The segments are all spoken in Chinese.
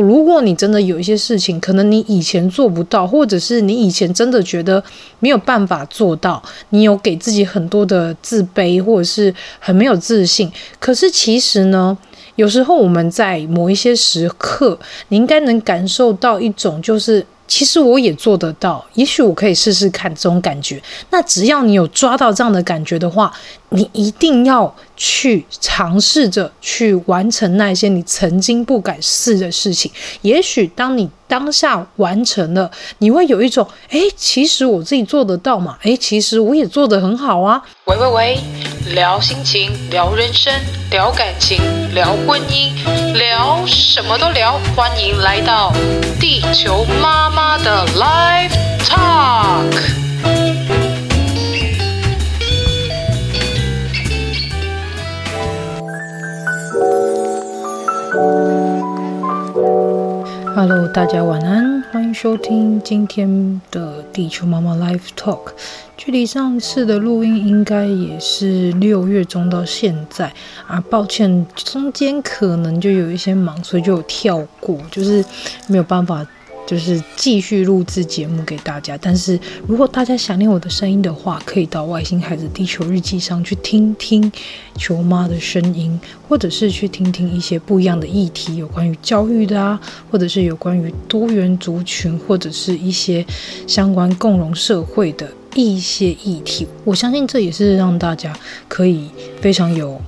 如果你真的有一些事情，可能你以前做不到，或者是你以前真的觉得没有办法做到，你有给自己很多的自卑，或者是很没有自信。可是其实呢，有时候我们在某一些时刻，你应该能感受到一种就是。其实我也做得到，也许我可以试试看这种感觉。那只要你有抓到这样的感觉的话，你一定要去尝试着去完成那些你曾经不敢试的事情。也许当你当下完成了，你会有一种，哎，其实我自己做得到嘛？哎，其实我也做得很好啊。喂喂喂，聊心情，聊人生，聊感情，聊婚姻，聊什么都聊。欢迎来到地球妈妈的 Live Talk。Hello，大家晚安，欢迎收听今天的地球妈妈 Live Talk。距离上次的录音应该也是六月中到现在啊，抱歉，中间可能就有一些忙，所以就有跳过，就是没有办法。就是继续录制节目给大家，但是如果大家想念我的声音的话，可以到《外星孩子地球日记》上去听听球妈的声音，或者是去听听一些不一样的议题，有关于教育的啊，或者是有关于多元族群，或者是一些相关共融社会的一些议题。我相信这也是让大家可以非常有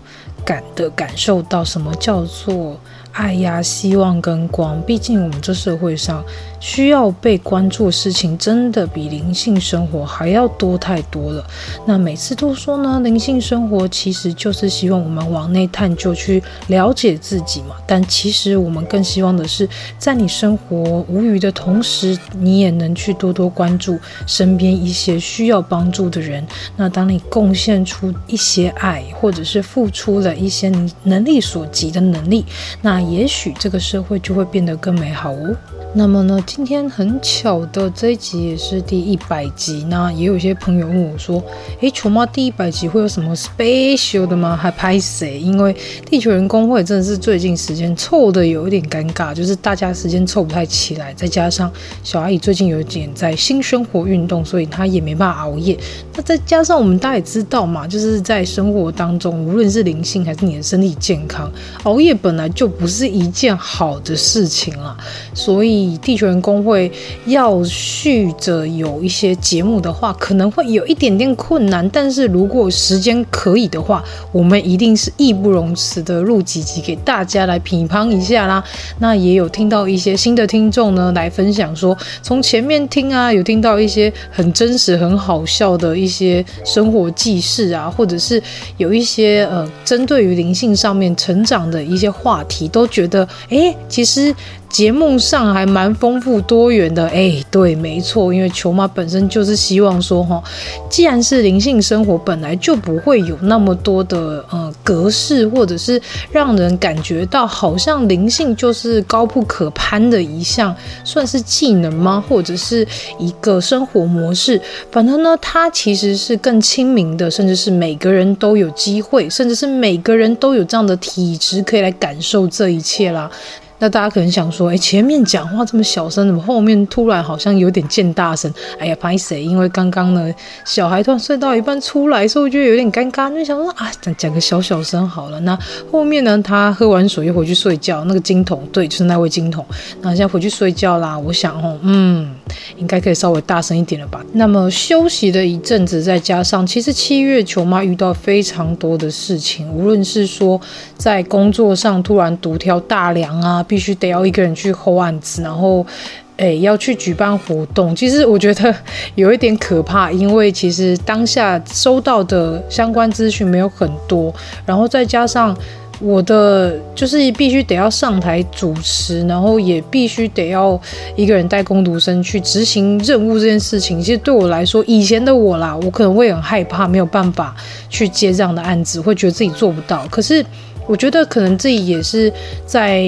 感的感受到什么叫做。爱呀，希望跟光，毕竟我们这社会上需要被关注的事情，真的比灵性生活还要多太多了。那每次都说呢，灵性生活其实就是希望我们往内探究，去了解自己嘛。但其实我们更希望的是，在你生活无余的同时，你也能去多多关注身边一些需要帮助的人。那当你贡献出一些爱，或者是付出了一些你能力所及的能力，那。也许这个社会就会变得更美好哦。那么呢，今天很巧的这一集也是第一百集。那也有些朋友问我说：“诶，球妈第一百集会有什么 special 的吗？还拍谁？”因为地球人工会真的是最近时间凑的有一点尴尬，就是大家时间凑不太起来，再加上小阿姨最近有点在新生活运动，所以她也没办法熬夜。那再加上我们大家也知道嘛，就是在生活当中，无论是灵性还是你的身体健康，熬夜本来就不是一件好的事情啦，所以。以地球人工会要续着有一些节目的话，可能会有一点点困难。但是如果时间可以的话，我们一定是义不容辞的录几集给大家来评判一下啦。那也有听到一些新的听众呢，来分享说，从前面听啊，有听到一些很真实、很好笑的一些生活记事啊，或者是有一些呃，针对于灵性上面成长的一些话题，都觉得哎，其实。节目上还蛮丰富多元的，哎，对，没错，因为球妈本身就是希望说，哈，既然是灵性生活，本来就不会有那么多的呃格式，或者是让人感觉到好像灵性就是高不可攀的一项，算是技能吗？或者是一个生活模式？反正呢，它其实是更亲民的，甚至是每个人都有机会，甚至是每个人都有这样的体质可以来感受这一切啦。那大家可能想说，哎，前面讲话这么小声，怎么后面突然好像有点见大声？哎呀，拍谁？因为刚刚呢，小孩突然睡到一半出来，所以我觉得有点尴尬，就想说啊，讲讲个小小声好了。那后面呢，他喝完水又回去睡觉，那个金童，对，就是那位金童，那现在回去睡觉啦。我想哦，嗯，应该可以稍微大声一点了吧？那么休息了一阵子，再加上其实七月球妈遇到非常多的事情，无论是说在工作上突然独挑大梁啊。必须得要一个人去 hold 案子，然后哎，要去举办活动，其实我觉得有一点可怕，因为其实当下收到的相关资讯没有很多，然后再加上我的就是必须得要上台主持，然后也必须得要一个人带工读生去执行任务这件事情，其实对我来说，以前的我啦，我可能会很害怕，没有办法去接这样的案子，会觉得自己做不到。可是我觉得可能自己也是在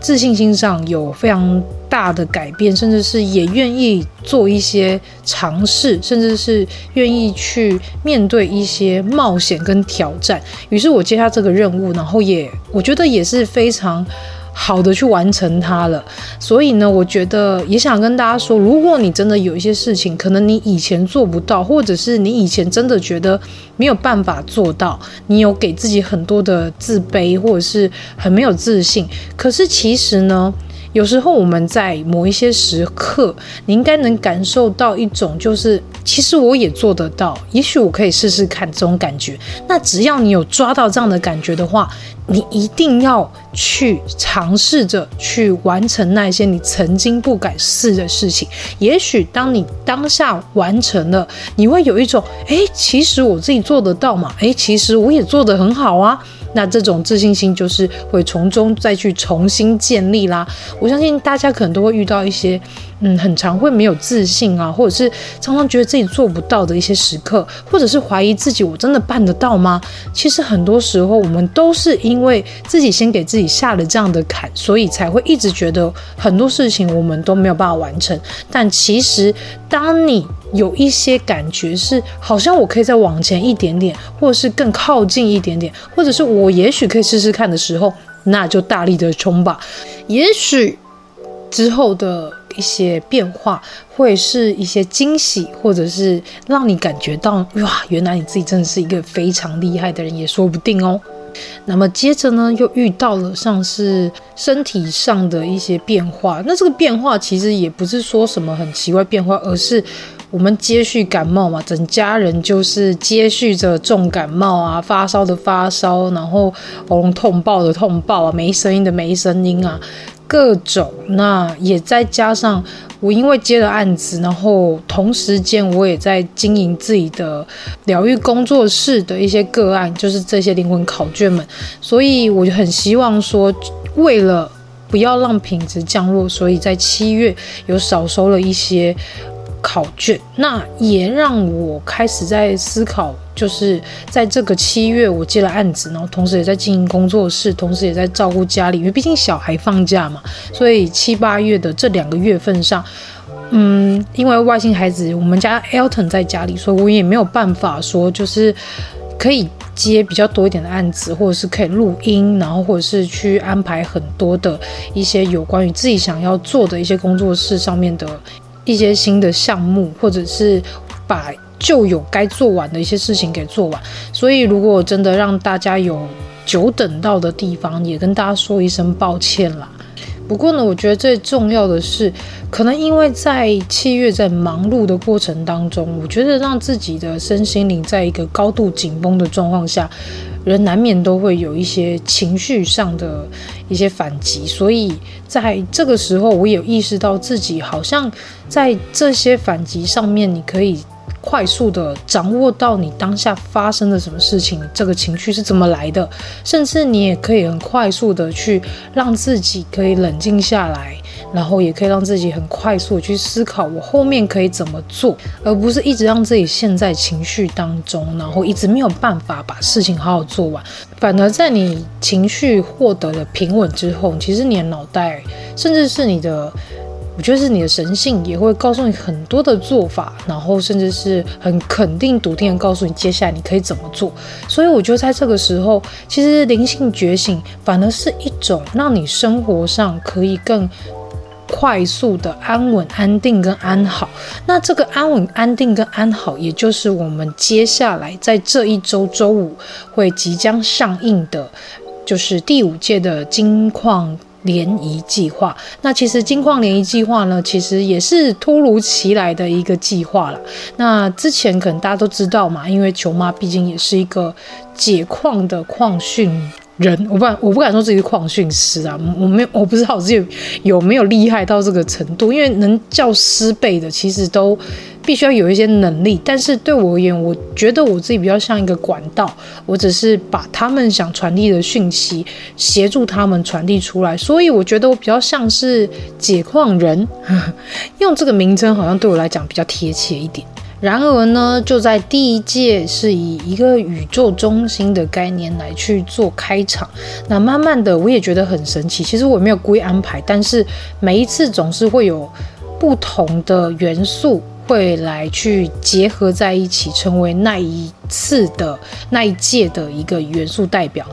自信心上有非常大的改变，甚至是也愿意做一些尝试，甚至是愿意去面对一些冒险跟挑战。于是我接下这个任务，然后也我觉得也是非常好的去完成它了。所以呢，我觉得也想跟大家说，如果你真的有一些事情，可能你以前做不到，或者是你以前真的觉得没有办法做到，你有给自己很多的自卑，或者是很没有自信。可是其实呢，有时候我们在某一些时刻，你应该能感受到一种，就是其实我也做得到，也许我可以试试看这种感觉。那只要你有抓到这样的感觉的话，你一定要去尝试着去完成那些你曾经不敢试的事情。也许当你当下完成了，你会有一种，哎，其实我自己做得到嘛，哎，其实我也做得很好啊。那这种自信心就是会从中再去重新建立啦。我相信大家可能都会遇到一些，嗯，很常会没有自信啊，或者是常常觉得自己做不到的一些时刻，或者是怀疑自己我真的办得到吗？其实很多时候我们都是因为自己先给自己下了这样的坎，所以才会一直觉得很多事情我们都没有办法完成。但其实当你有一些感觉是好像我可以再往前一点点，或者是更靠近一点点，或者是我也许可以试试看的时候，那就大力的冲吧。也许之后的一些变化会是一些惊喜，或者是让你感觉到哇，原来你自己真的是一个非常厉害的人，也说不定哦。那么接着呢，又遇到了像是身体上的一些变化。那这个变化其实也不是说什么很奇怪变化，而是。我们接续感冒嘛，整家人就是接续着重感冒啊，发烧的发烧，然后喉咙痛爆的痛爆啊，没声音的没声音啊，各种。那也再加上我因为接了案子，然后同时间我也在经营自己的疗愈工作室的一些个案，就是这些灵魂考卷们，所以我就很希望说，为了不要让品质降落，所以在七月有少收了一些。考卷，那也让我开始在思考，就是在这个七月，我接了案子，然后同时也在经营工作室，同时也在照顾家里，因为毕竟小孩放假嘛，所以七八月的这两个月份上，嗯，因为外星孩子，我们家 Elton 在家里，所以我也没有办法说，就是可以接比较多一点的案子，或者是可以录音，然后或者是去安排很多的一些有关于自己想要做的一些工作室上面的。一些新的项目，或者是把旧有该做完的一些事情给做完。所以，如果真的让大家有久等到的地方，也跟大家说一声抱歉啦。不过呢，我觉得最重要的是，可能因为在七月在忙碌的过程当中，我觉得让自己的身心灵在一个高度紧绷的状况下。人难免都会有一些情绪上的一些反击，所以在这个时候，我有意识到自己好像在这些反击上面，你可以快速的掌握到你当下发生的什么事情，这个情绪是怎么来的，甚至你也可以很快速的去让自己可以冷静下来。然后也可以让自己很快速去思考，我后面可以怎么做，而不是一直让自己陷在情绪当中，然后一直没有办法把事情好好做完。反而在你情绪获得了平稳之后，其实你的脑袋，甚至是你的，我觉得是你的神性，也会告诉你很多的做法，然后甚至是很肯定、笃定的告诉你接下来你可以怎么做。所以我觉得在这个时候，其实灵性觉醒反而是一种让你生活上可以更。快速的安稳、安定跟安好，那这个安稳、安定跟安好，也就是我们接下来在这一周周五会即将上映的，就是第五届的金矿联谊计划。那其实金矿联谊计划呢，其实也是突如其来的一个计划了。那之前可能大家都知道嘛，因为球妈毕竟也是一个解矿的矿训。人，我不敢，我不敢说自己是矿训师啊，我没有，我不知道自己有没有厉害到这个程度，因为能叫师辈的，其实都必须要有一些能力。但是对我而言，我觉得我自己比较像一个管道，我只是把他们想传递的讯息协助他们传递出来，所以我觉得我比较像是解矿人，用这个名称好像对我来讲比较贴切一点。然而呢，就在第一届是以一个宇宙中心的概念来去做开场，那慢慢的我也觉得很神奇。其实我没有故意安排，但是每一次总是会有不同的元素会来去结合在一起，成为那一次的那一届的一个元素代表。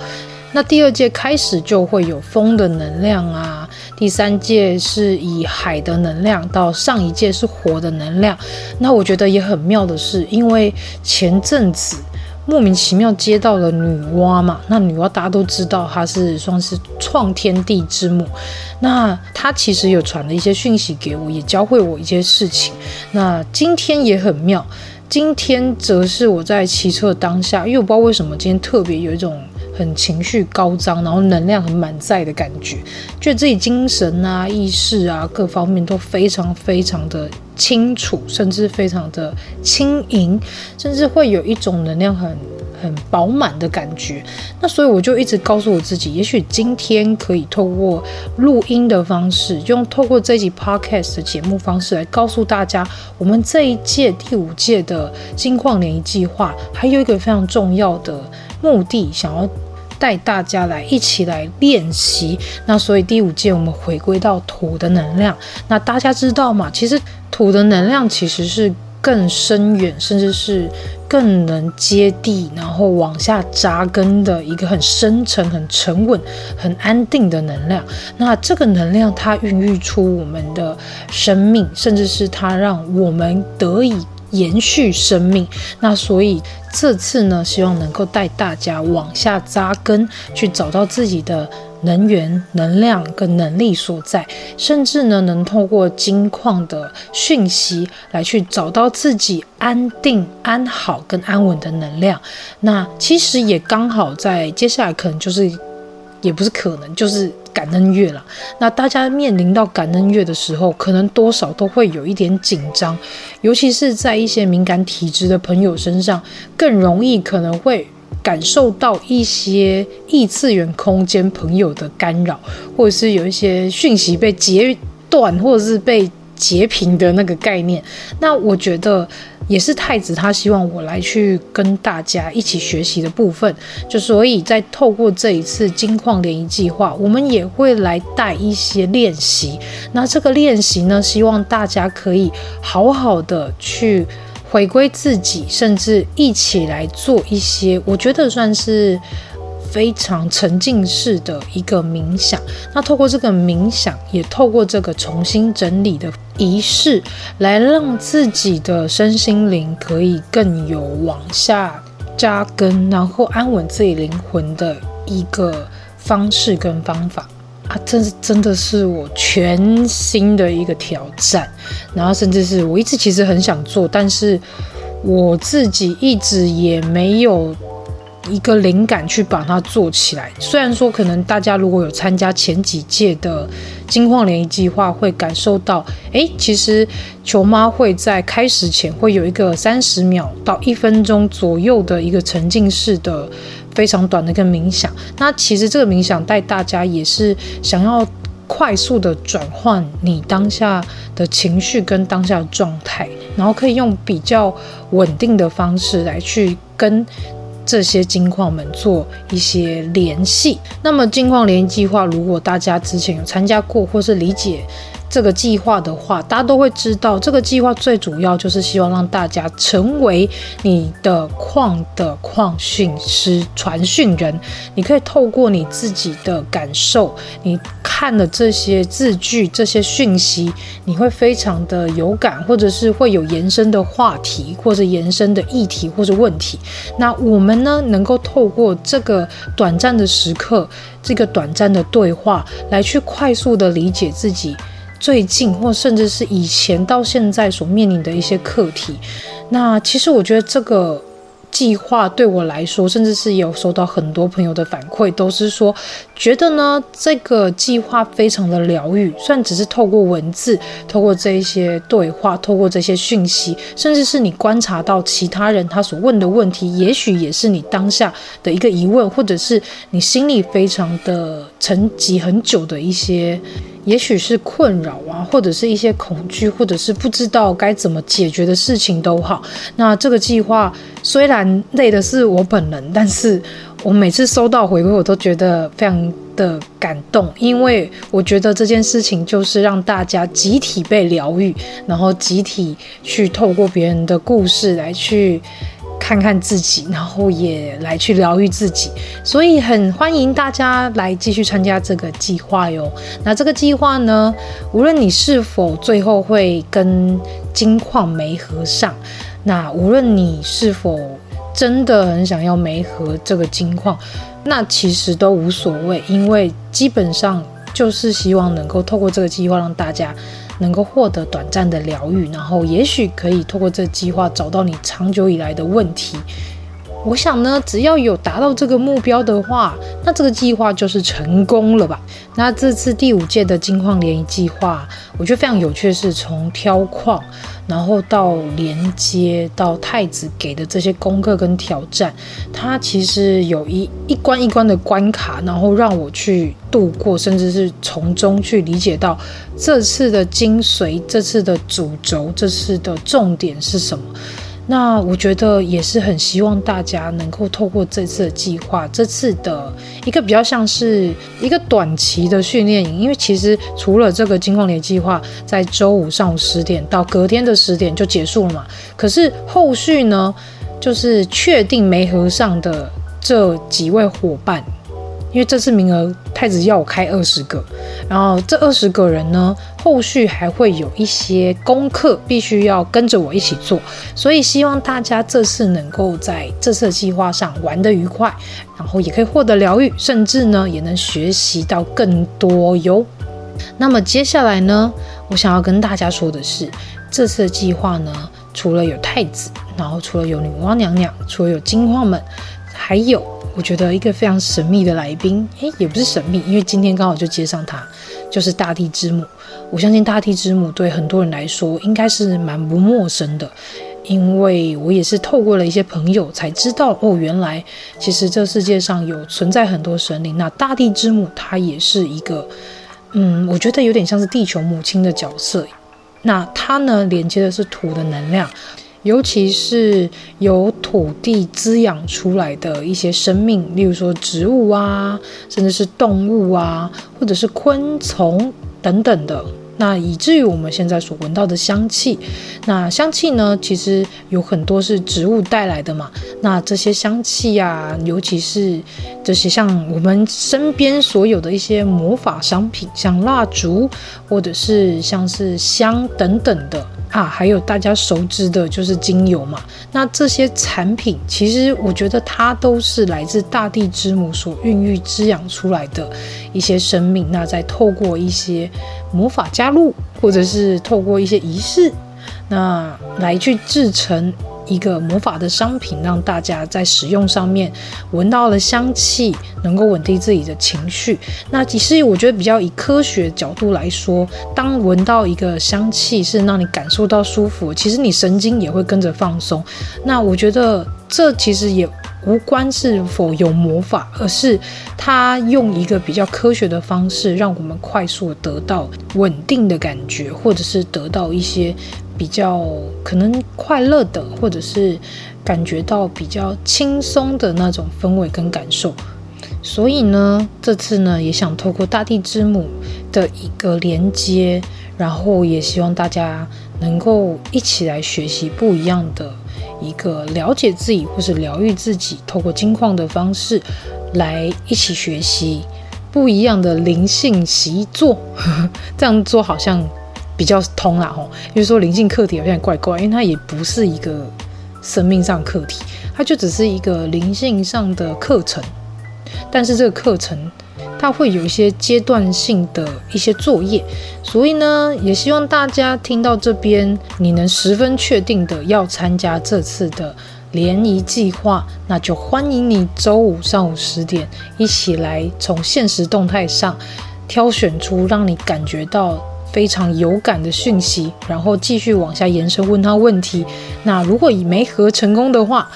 那第二届开始就会有风的能量啊，第三届是以海的能量，到上一届是火的能量。那我觉得也很妙的是，因为前阵子莫名其妙接到了女娲嘛，那女娲大家都知道她是算是创天地之母，那她其实有传了一些讯息给我，也教会我一些事情。那今天也很妙，今天则是我在骑车当下，因为我不知道为什么今天特别有一种。很情绪高涨，然后能量很满载的感觉，觉得自己精神啊、意识啊各方面都非常非常的清楚，甚至非常的轻盈，甚至会有一种能量很很饱满的感觉。那所以我就一直告诉我自己，也许今天可以透过录音的方式，用透过这集 podcast 的节目方式来告诉大家，我们这一届第五届的金矿联谊计划还有一个非常重要的目的，想要。带大家来一起来练习，那所以第五届我们回归到土的能量。那大家知道吗？其实土的能量其实是更深远，甚至是更能接地，然后往下扎根的一个很深沉、很沉稳、很安定的能量。那这个能量它孕育出我们的生命，甚至是它让我们得以。延续生命，那所以这次呢，希望能够带大家往下扎根，去找到自己的能源、能量跟能力所在，甚至呢，能透过金矿的讯息来去找到自己安定、安好跟安稳的能量。那其实也刚好在接下来，可能就是，也不是可能，就是。感恩月了，那大家面临到感恩月的时候，可能多少都会有一点紧张，尤其是在一些敏感体质的朋友身上，更容易可能会感受到一些异次元空间朋友的干扰，或者是有一些讯息被截断，或者是被截屏的那个概念。那我觉得。也是太子他希望我来去跟大家一起学习的部分，就所以在透过这一次金矿联谊计划，我们也会来带一些练习。那这个练习呢，希望大家可以好好的去回归自己，甚至一起来做一些，我觉得算是。非常沉浸式的一个冥想，那透过这个冥想，也透过这个重新整理的仪式，来让自己的身心灵可以更有往下扎根，然后安稳自己灵魂的一个方式跟方法啊！这是真的是我全新的一个挑战，然后甚至是我一直其实很想做，但是我自己一直也没有。一个灵感去把它做起来。虽然说可能大家如果有参加前几届的金矿联谊计划，会感受到，诶，其实球妈会在开始前会有一个三十秒到一分钟左右的一个沉浸式的非常短的一个冥想。那其实这个冥想带大家也是想要快速的转换你当下的情绪跟当下的状态，然后可以用比较稳定的方式来去跟。这些金矿们做一些联系。那么金矿联计划，如果大家之前有参加过或是理解。这个计划的话，大家都会知道，这个计划最主要就是希望让大家成为你的矿的矿训师、传讯人。你可以透过你自己的感受，你看了这些字句、这些讯息，你会非常的有感，或者是会有延伸的话题，或者延伸的议题或者问题。那我们呢，能够透过这个短暂的时刻，这个短暂的对话，来去快速的理解自己。最近，或甚至是以前到现在所面临的一些课题，那其实我觉得这个计划对我来说，甚至是有收到很多朋友的反馈，都是说觉得呢，这个计划非常的疗愈。虽然只是透过文字，透过这一些对话，透过这些讯息，甚至是你观察到其他人他所问的问题，也许也是你当下的一个疑问，或者是你心里非常的沉积很久的一些。也许是困扰啊，或者是一些恐惧，或者是不知道该怎么解决的事情都好。那这个计划虽然累的是我本人，但是我每次收到回馈，我都觉得非常的感动，因为我觉得这件事情就是让大家集体被疗愈，然后集体去透过别人的故事来去。看看自己，然后也来去疗愈自己，所以很欢迎大家来继续参加这个计划哟。那这个计划呢，无论你是否最后会跟金矿没合上，那无论你是否真的很想要梅和这个金矿，那其实都无所谓，因为基本上就是希望能够透过这个计划让大家。能够获得短暂的疗愈，然后也许可以透过这计划找到你长久以来的问题。我想呢，只要有达到这个目标的话，那这个计划就是成功了吧？那这次第五届的金矿联谊计划，我觉得非常有趣是，从挑矿，然后到连接，到太子给的这些功课跟挑战，它其实有一一关一关的关卡，然后让我去度过，甚至是从中去理解到这次的精髓，这次的主轴，这次的重点是什么。那我觉得也是很希望大家能够透过这次的计划，这次的一个比较像是一个短期的训练营，因为其实除了这个金矿联计划在周五上午十点到隔天的十点就结束了嘛，可是后续呢，就是确定没合上的这几位伙伴。因为这次名额太子要我开二十个，然后这二十个人呢，后续还会有一些功课必须要跟着我一起做，所以希望大家这次能够在这次计划上玩得愉快，然后也可以获得疗愈，甚至呢也能学习到更多哟。那么接下来呢，我想要跟大家说的是，这次的计划呢，除了有太子，然后除了有女娲娘娘，除了有金矿们，还有。我觉得一个非常神秘的来宾，诶，也不是神秘，因为今天刚好就接上他，就是大地之母。我相信大地之母对很多人来说应该是蛮不陌生的，因为我也是透过了一些朋友才知道，哦，原来其实这世界上有存在很多神灵。那大地之母她也是一个，嗯，我觉得有点像是地球母亲的角色。那她呢，连接的是土的能量。尤其是由土地滋养出来的一些生命，例如说植物啊，甚至是动物啊，或者是昆虫等等的。那以至于我们现在所闻到的香气，那香气呢，其实有很多是植物带来的嘛。那这些香气啊，尤其是这些像我们身边所有的一些魔法商品，像蜡烛，或者是像是香等等的。啊，还有大家熟知的就是精油嘛。那这些产品，其实我觉得它都是来自大地之母所孕育滋养出来的一些生命。那再透过一些魔法加入，或者是透过一些仪式，那来去制成。一个魔法的商品，让大家在使用上面闻到了香气，能够稳定自己的情绪。那其实我觉得比较以科学角度来说，当闻到一个香气是让你感受到舒服，其实你神经也会跟着放松。那我觉得这其实也无关是否有魔法，而是它用一个比较科学的方式，让我们快速得到稳定的感觉，或者是得到一些。比较可能快乐的，或者是感觉到比较轻松的那种氛围跟感受，所以呢，这次呢也想透过大地之母的一个连接，然后也希望大家能够一起来学习不一样的一个了解自己或是疗愈自己，透过金矿的方式来一起学习不一样的灵性习作，这样做好像。比较通啦吼，因为说灵性课题好像怪怪，因为它也不是一个生命上课题，它就只是一个灵性上的课程。但是这个课程它会有一些阶段性的一些作业，所以呢，也希望大家听到这边，你能十分确定的要参加这次的联谊计划，那就欢迎你周五上午十点一起来从现实动态上挑选出让你感觉到非常有感的讯息，然后继续往下延伸问他问题。那如果以媒合成功的话，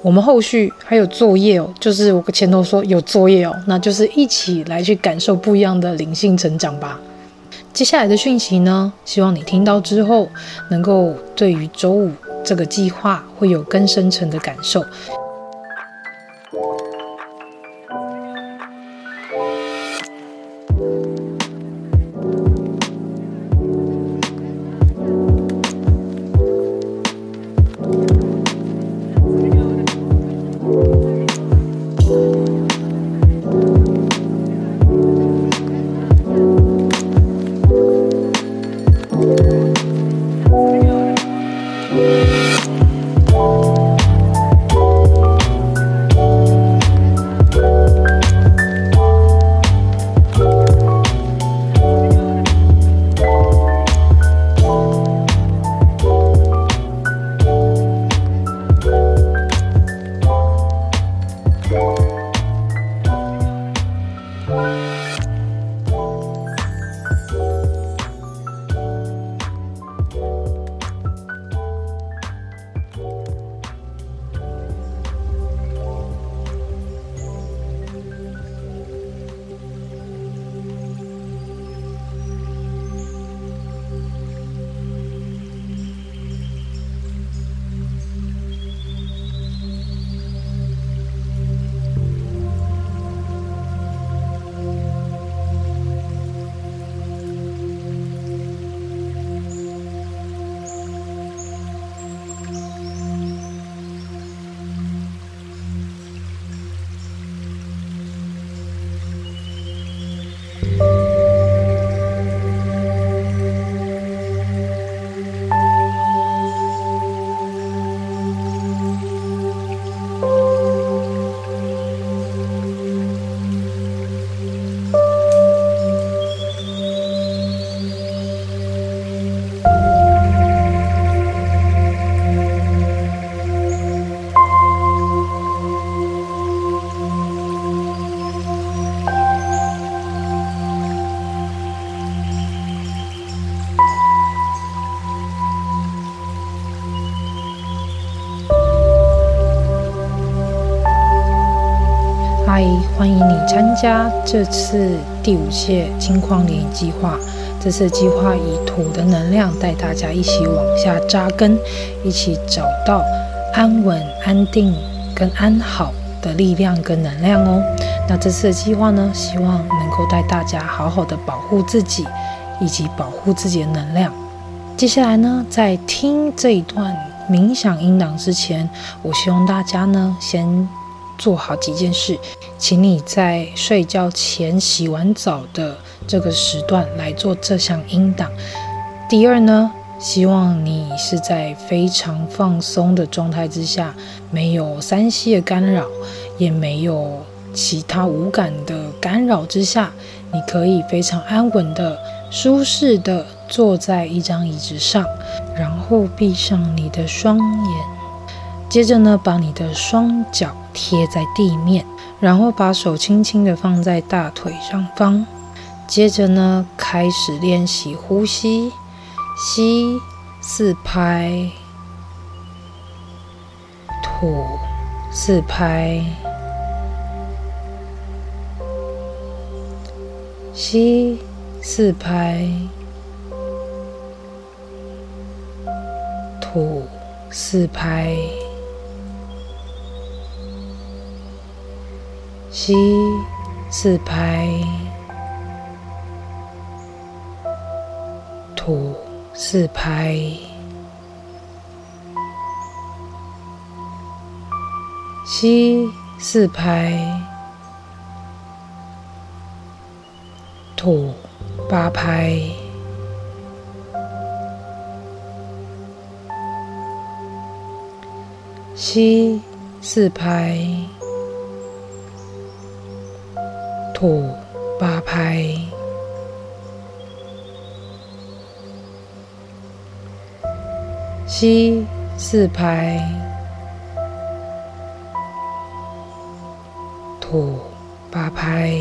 我们后续还有作业哦，就是我前头说有作业哦，那就是一起来去感受不一样的灵性成长吧。接下来的讯息呢，希望你听到之后，能够对于周五这个计划会有更深层的感受。加这次第五届金矿联谊计划。这次计划以土的能量带大家一起往下扎根，一起找到安稳、安定跟安好的力量跟能量哦。那这次的计划呢，希望能够带大家好好的保护自己，以及保护自己的能量。接下来呢，在听这一段冥想音档之前，我希望大家呢先。做好几件事，请你在睡觉前洗完澡的这个时段来做这项音档。第二呢，希望你是在非常放松的状态之下，没有三 C 的干扰，也没有其他五感的干扰之下，你可以非常安稳的、舒适的坐在一张椅子上，然后闭上你的双眼。接着呢，把你的双脚贴在地面，然后把手轻轻地放在大腿上方。接着呢，开始练习呼吸，吸四拍，吐四拍，吸四拍，吐四拍。吸四拍，吐四拍，吸四拍，吐八拍，吸四拍。吐八拍。吸四拍。吐八拍。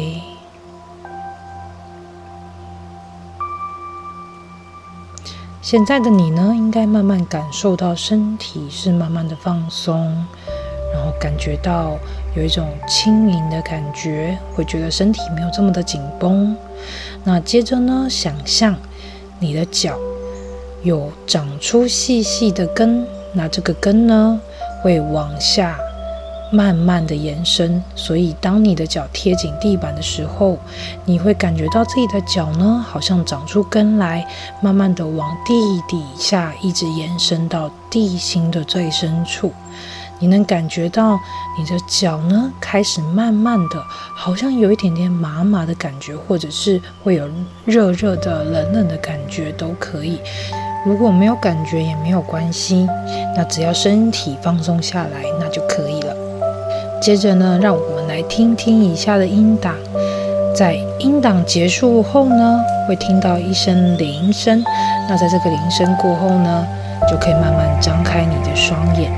现在的你呢应该慢慢感受到身体是慢慢的放松感觉到有一种轻盈的感觉，会觉得身体没有这么的紧绷。那接着呢，想象你的脚有长出细细的根，那这个根呢，会往下。慢慢的延伸，所以当你的脚贴紧地板的时候，你会感觉到自己的脚呢，好像长出根来，慢慢的往地底下一直延伸到地心的最深处。你能感觉到你的脚呢，开始慢慢的，好像有一点点麻麻的感觉，或者是会有热热的、冷冷的感觉都可以。如果没有感觉也没有关系，那只要身体放松下来，那就可以了。接着呢，让我们来听听以下的音档。在音档结束后呢，会听到一声铃声。那在这个铃声过后呢，就可以慢慢张开你的双眼。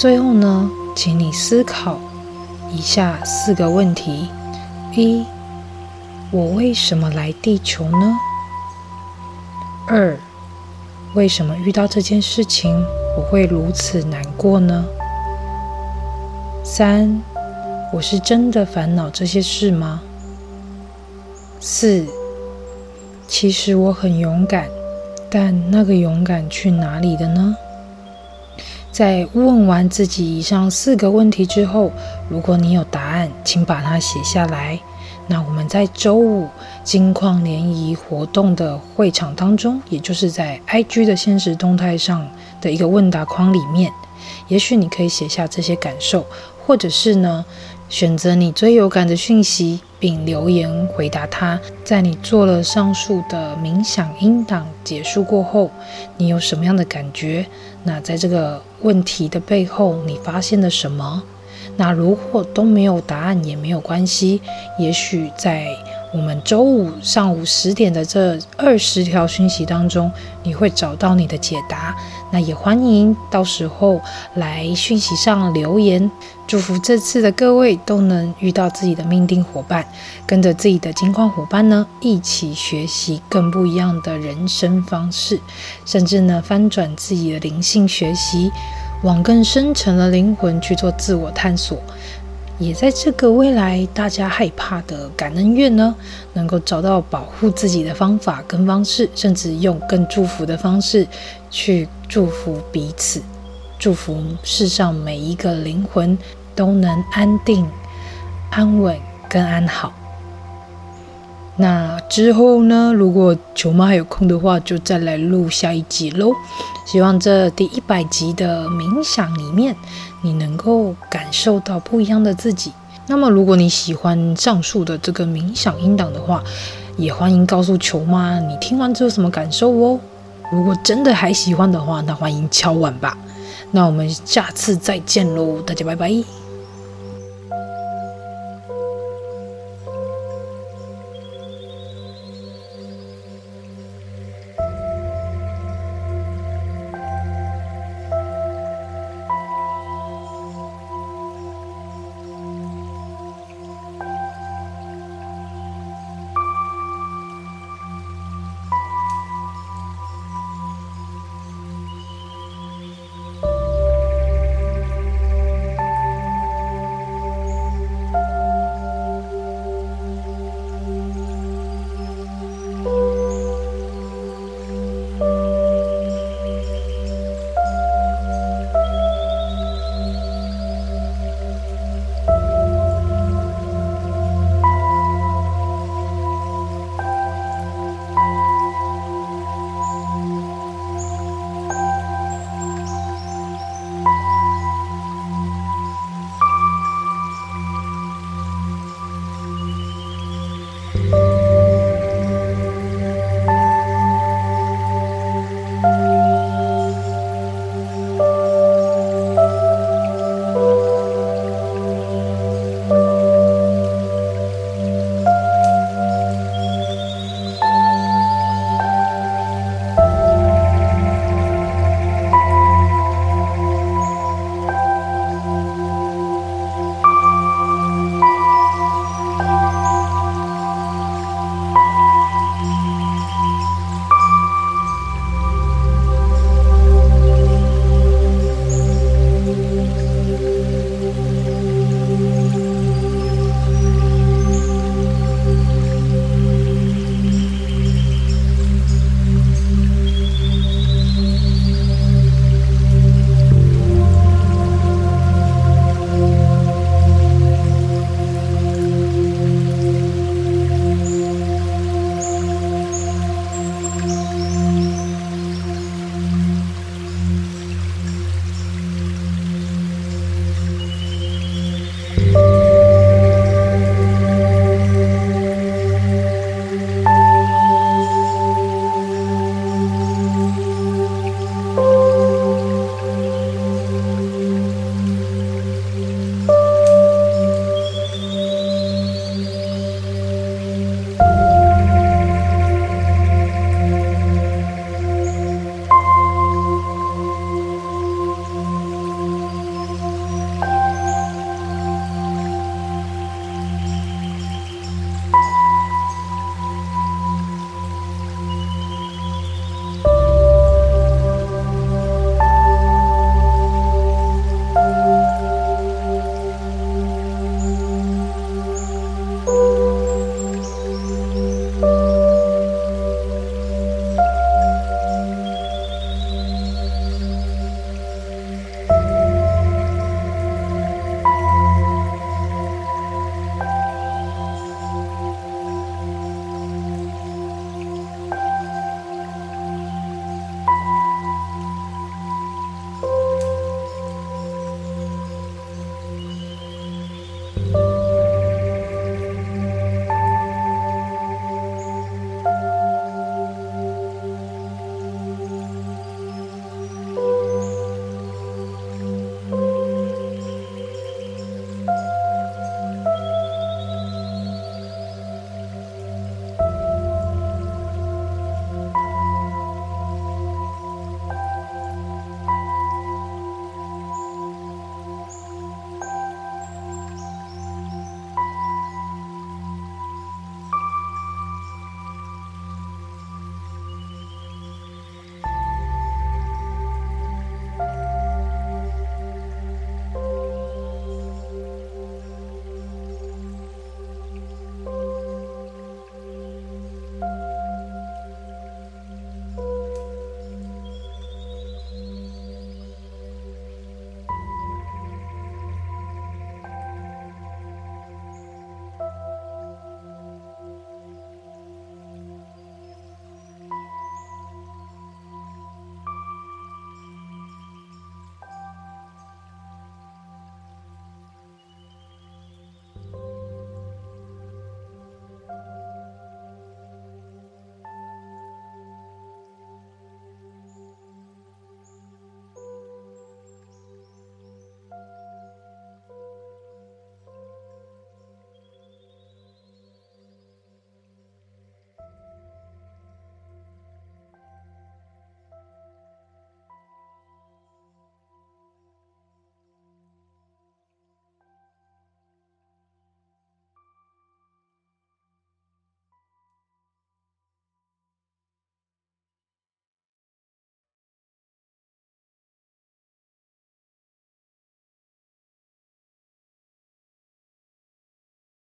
最后呢，请你思考以下四个问题：一，我为什么来地球呢？二，为什么遇到这件事情我会如此难过呢？三，我是真的烦恼这些事吗？四，其实我很勇敢，但那个勇敢去哪里了呢？在问完自己以上四个问题之后，如果你有答案，请把它写下来。那我们在周五金矿联谊活动的会场当中，也就是在 IG 的限时动态上的一个问答框里面，也许你可以写下这些感受，或者是呢，选择你最有感的讯息，并留言回答他。在你做了上述的冥想音档结束过后，你有什么样的感觉？那在这个问题的背后，你发现了什么？那如果都没有答案也没有关系，也许在我们周五上午十点的这二十条讯息当中，你会找到你的解答。那也欢迎到时候来讯息上留言，祝福这次的各位都能遇到自己的命定伙伴，跟着自己的金矿伙伴呢，一起学习更不一样的人生方式，甚至呢翻转自己的灵性学习，往更深层的灵魂去做自我探索。也在这个未来大家害怕的感恩月呢，能够找到保护自己的方法跟方式，甚至用更祝福的方式去祝福彼此，祝福世上每一个灵魂都能安定、安稳跟安好。那之后呢，如果球妈还有空的话，就再来录下一集喽。希望这第一百集的冥想里面，你能够感受到不一样的自己。那么，如果你喜欢上述的这个冥想音档的话，也欢迎告诉球妈你听完之后什么感受哦。如果真的还喜欢的话，那欢迎敲碗吧。那我们下次再见喽，大家拜拜。